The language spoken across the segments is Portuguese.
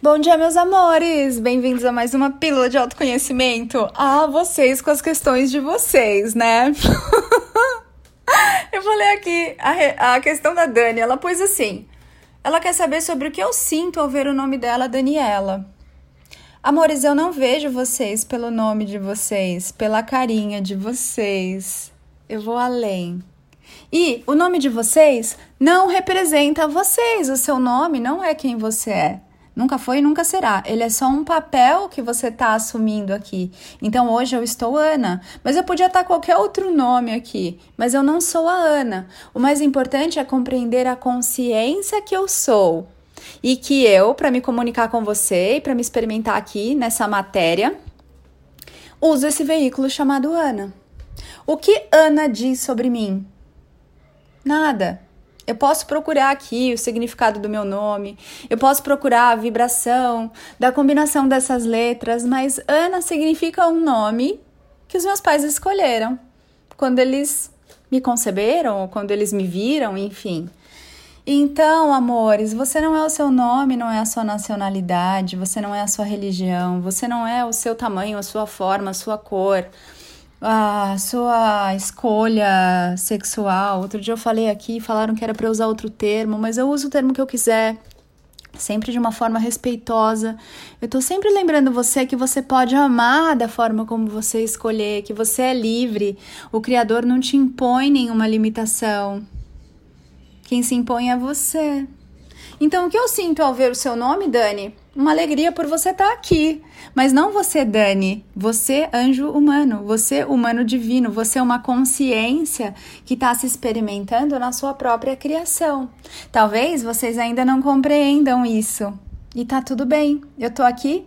Bom dia, meus amores! Bem-vindos a mais uma pílula de autoconhecimento. Ah, vocês com as questões de vocês, né? eu vou ler aqui a, a questão da Dani. Ela pôs assim: ela quer saber sobre o que eu sinto ao ver o nome dela, Daniela. Amores, eu não vejo vocês pelo nome de vocês, pela carinha de vocês. Eu vou além. E o nome de vocês não representa vocês. O seu nome não é quem você é. Nunca foi e nunca será. Ele é só um papel que você está assumindo aqui. Então hoje eu estou Ana, mas eu podia estar qualquer outro nome aqui, mas eu não sou a Ana. O mais importante é compreender a consciência que eu sou e que eu, para me comunicar com você e para me experimentar aqui nessa matéria, uso esse veículo chamado Ana. O que Ana diz sobre mim? Nada. Eu posso procurar aqui o significado do meu nome, eu posso procurar a vibração da combinação dessas letras, mas Ana significa um nome que os meus pais escolheram quando eles me conceberam ou quando eles me viram, enfim. Então, amores, você não é o seu nome, não é a sua nacionalidade, você não é a sua religião, você não é o seu tamanho, a sua forma, a sua cor a sua escolha sexual. Outro dia eu falei aqui, falaram que era para usar outro termo, mas eu uso o termo que eu quiser, sempre de uma forma respeitosa. Eu tô sempre lembrando você que você pode amar da forma como você escolher, que você é livre. O Criador não te impõe nenhuma limitação. Quem se impõe é você. Então, o que eu sinto ao ver o seu nome, Dani? Uma alegria por você estar tá aqui. Mas não você, Dani. Você, anjo humano. Você, humano divino. Você é uma consciência que está se experimentando na sua própria criação. Talvez vocês ainda não compreendam isso. E tá tudo bem. Eu tô aqui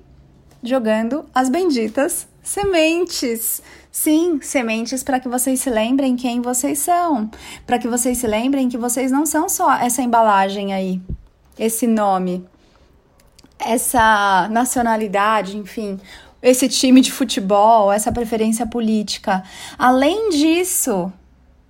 jogando as benditas sementes. Sim, sementes para que vocês se lembrem quem vocês são, para que vocês se lembrem que vocês não são só essa embalagem aí, esse nome, essa nacionalidade, enfim, esse time de futebol, essa preferência política. Além disso,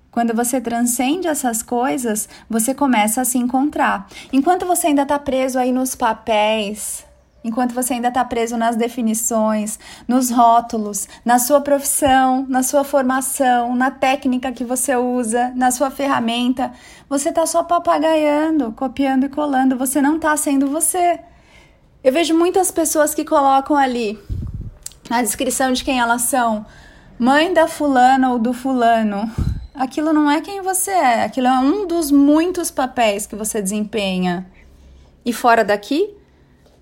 quando você transcende essas coisas, você começa a se encontrar. Enquanto você ainda está preso aí nos papéis, enquanto você ainda está preso nas definições, nos rótulos, na sua profissão, na sua formação, na técnica que você usa, na sua ferramenta, você está só papagaiando, copiando e colando, você não está sendo você. Eu vejo muitas pessoas que colocam ali na descrição de quem elas são, mãe da fulana ou do fulano. Aquilo não é quem você é, aquilo é um dos muitos papéis que você desempenha. E fora daqui,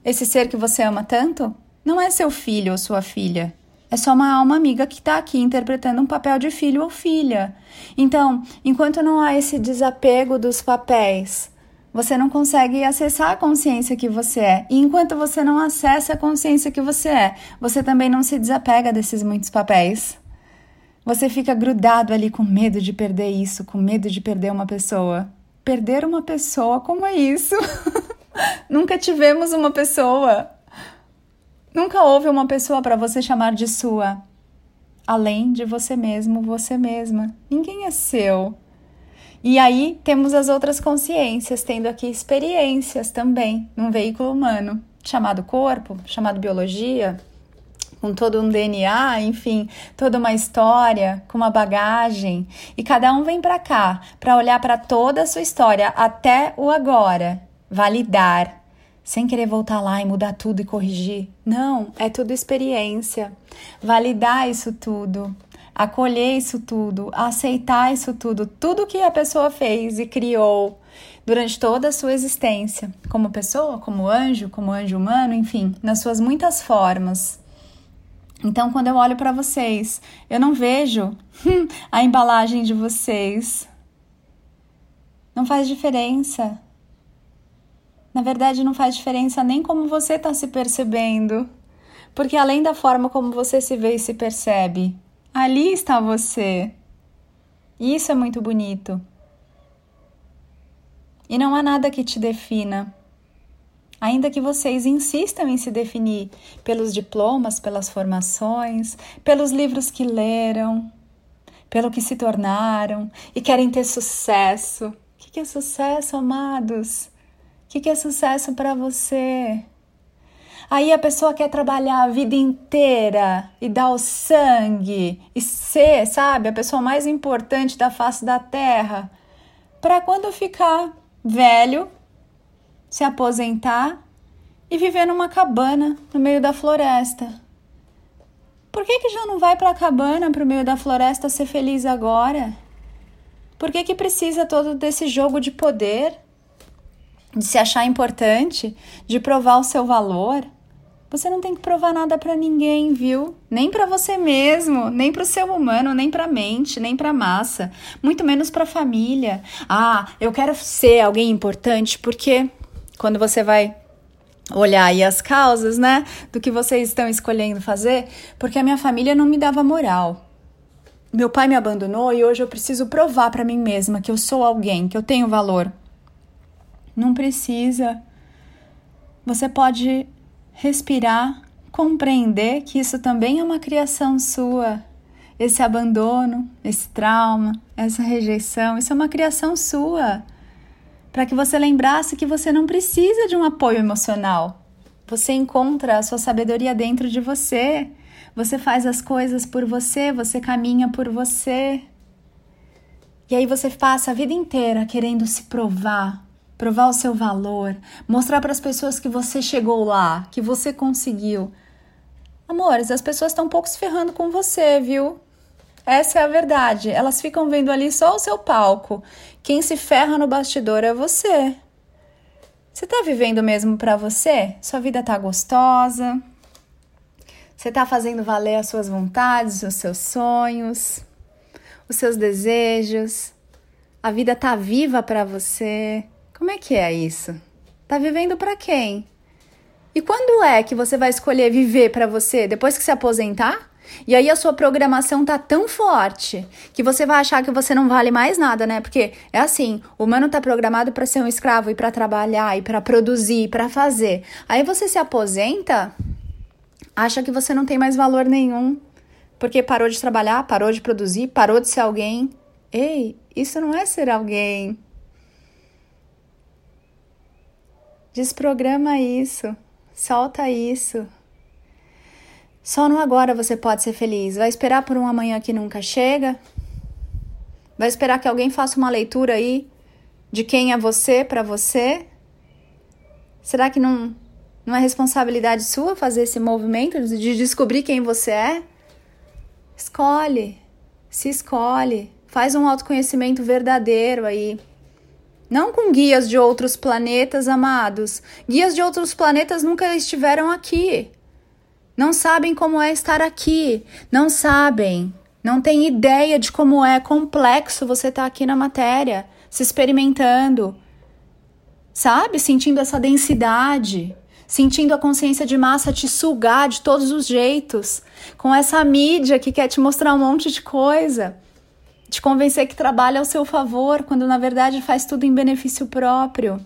esse ser que você ama tanto não é seu filho ou sua filha. É só uma alma amiga que está aqui interpretando um papel de filho ou filha. Então, enquanto não há esse desapego dos papéis, você não consegue acessar a consciência que você é. E enquanto você não acessa a consciência que você é, você também não se desapega desses muitos papéis. Você fica grudado ali com medo de perder isso, com medo de perder uma pessoa. Perder uma pessoa, como é isso? Nunca tivemos uma pessoa. Nunca houve uma pessoa para você chamar de sua. Além de você mesmo, você mesma. Ninguém é seu. E aí temos as outras consciências, tendo aqui experiências também num veículo humano, chamado corpo, chamado biologia, com todo um DNA, enfim, toda uma história, com uma bagagem, e cada um vem para cá para olhar para toda a sua história até o agora validar, sem querer voltar lá e mudar tudo e corrigir. Não, é tudo experiência. Validar isso tudo, acolher isso tudo, aceitar isso tudo, tudo que a pessoa fez e criou durante toda a sua existência, como pessoa, como anjo, como anjo humano, enfim, nas suas muitas formas. Então, quando eu olho para vocês, eu não vejo a embalagem de vocês. Não faz diferença. Na verdade, não faz diferença nem como você está se percebendo, porque além da forma como você se vê e se percebe, ali está você. E isso é muito bonito. E não há nada que te defina. Ainda que vocês insistam em se definir pelos diplomas, pelas formações, pelos livros que leram, pelo que se tornaram e querem ter sucesso. O que é sucesso, amados? Que, que é sucesso para você? Aí a pessoa quer trabalhar a vida inteira e dar o sangue e ser, sabe, a pessoa mais importante da face da terra, para quando ficar velho, se aposentar e viver numa cabana no meio da floresta. Por que, que já não vai para a cabana, para o meio da floresta ser feliz agora? Por que, que precisa todo desse jogo de poder? De se achar importante? De provar o seu valor? Você não tem que provar nada para ninguém, viu? Nem para você mesmo, nem para o ser humano, nem para a mente, nem para a massa, muito menos para a família. Ah, eu quero ser alguém importante porque quando você vai olhar aí as causas, né, do que vocês estão escolhendo fazer, porque a minha família não me dava moral. Meu pai me abandonou e hoje eu preciso provar para mim mesma que eu sou alguém, que eu tenho valor. Não precisa. Você pode respirar, compreender que isso também é uma criação sua. Esse abandono, esse trauma, essa rejeição, isso é uma criação sua. Para que você lembrasse que você não precisa de um apoio emocional. Você encontra a sua sabedoria dentro de você. Você faz as coisas por você, você caminha por você. E aí você passa a vida inteira querendo se provar, provar o seu valor, mostrar para as pessoas que você chegou lá, que você conseguiu. Amores, as pessoas estão um pouco se ferrando com você, viu? Essa é a verdade. Elas ficam vendo ali só o seu palco. Quem se ferra no bastidor é você. Você tá vivendo mesmo para você? Sua vida tá gostosa? Você está fazendo valer as suas vontades, os seus sonhos, os seus desejos? A vida está viva para você? Como é que é isso? Tá vivendo para quem? E quando é que você vai escolher viver para você? Depois que se aposentar? E aí a sua programação tá tão forte que você vai achar que você não vale mais nada, né? Porque é assim, o humano tá programado para ser um escravo e para trabalhar e para produzir, para fazer. Aí você se aposenta, acha que você não tem mais valor nenhum, porque parou de trabalhar, parou de produzir, parou de ser alguém. Ei, isso não é ser alguém. Desprograma isso, solta isso. Só no agora você pode ser feliz. Vai esperar por um amanhã que nunca chega? Vai esperar que alguém faça uma leitura aí de quem é você para você? Será que não não é responsabilidade sua fazer esse movimento de descobrir quem você é? Escolhe, se escolhe, faz um autoconhecimento verdadeiro aí. Não com guias de outros planetas, amados. Guias de outros planetas nunca estiveram aqui. Não sabem como é estar aqui. Não sabem. Não têm ideia de como é complexo você estar tá aqui na matéria, se experimentando. Sabe? Sentindo essa densidade sentindo a consciência de massa te sugar de todos os jeitos, com essa mídia que quer te mostrar um monte de coisa, te convencer que trabalha ao seu favor, quando na verdade faz tudo em benefício próprio.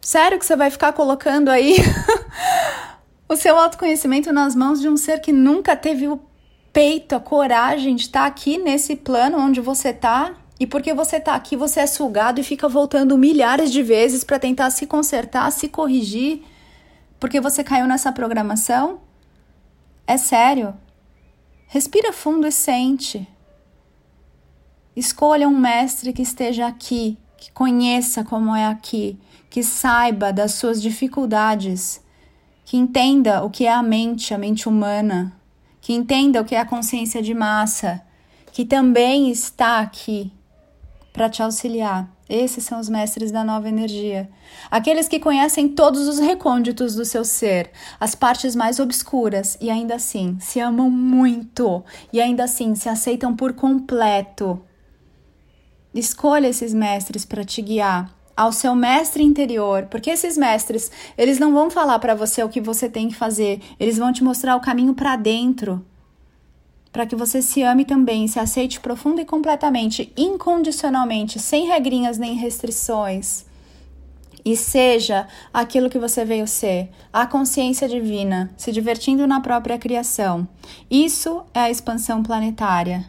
Sério que você vai ficar colocando aí o seu autoconhecimento nas mãos de um ser que nunca teve o peito, a coragem de estar aqui nesse plano onde você está? E porque você tá aqui, você é sugado e fica voltando milhares de vezes para tentar se consertar, se corrigir, porque você caiu nessa programação? É sério? Respira fundo e sente. Escolha um mestre que esteja aqui, que conheça como é aqui, que saiba das suas dificuldades, que entenda o que é a mente, a mente humana, que entenda o que é a consciência de massa, que também está aqui para te auxiliar. Esses são os mestres da nova energia. Aqueles que conhecem todos os recônditos do seu ser, as partes mais obscuras e ainda assim se amam muito e ainda assim se aceitam por completo. Escolha esses mestres para te guiar ao seu mestre interior, porque esses mestres, eles não vão falar para você o que você tem que fazer, eles vão te mostrar o caminho para dentro para que você se ame também, se aceite profunda e completamente, incondicionalmente, sem regrinhas nem restrições. E seja aquilo que você veio ser, a consciência divina, se divertindo na própria criação. Isso é a expansão planetária.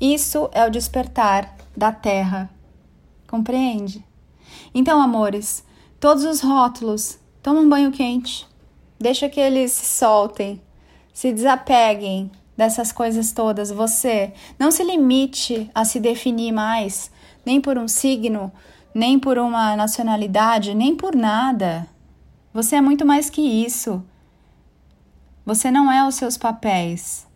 Isso é o despertar da Terra. Compreende? Então, amores, todos os rótulos Toma um banho quente. Deixa que eles se soltem, se desapeguem dessas coisas todas. Você não se limite a se definir mais, nem por um signo, nem por uma nacionalidade, nem por nada. Você é muito mais que isso. Você não é os seus papéis.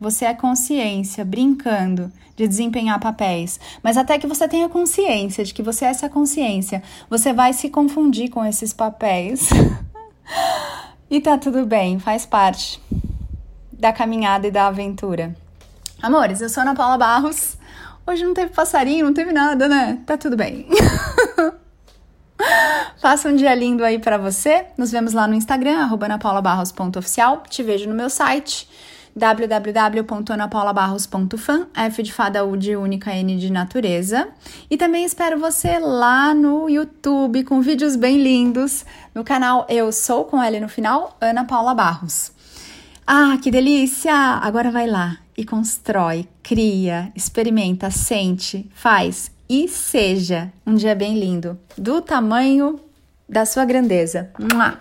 Você é consciência, brincando de desempenhar papéis. Mas até que você tenha consciência de que você é essa consciência, você vai se confundir com esses papéis. e tá tudo bem, faz parte da caminhada e da aventura. Amores, eu sou Ana Paula Barros. Hoje não teve passarinho, não teve nada, né? Tá tudo bem. Faça um dia lindo aí para você. Nos vemos lá no Instagram, anapaulabarros.oficial. Te vejo no meu site www.anapaulabarros.fan, F de fada U de única N de natureza. E também espero você lá no YouTube com vídeos bem lindos no canal Eu Sou com L no final, Ana Paula Barros. Ah, que delícia! Agora vai lá e constrói, cria, experimenta, sente, faz e seja um dia bem lindo, do tamanho da sua grandeza. Mua!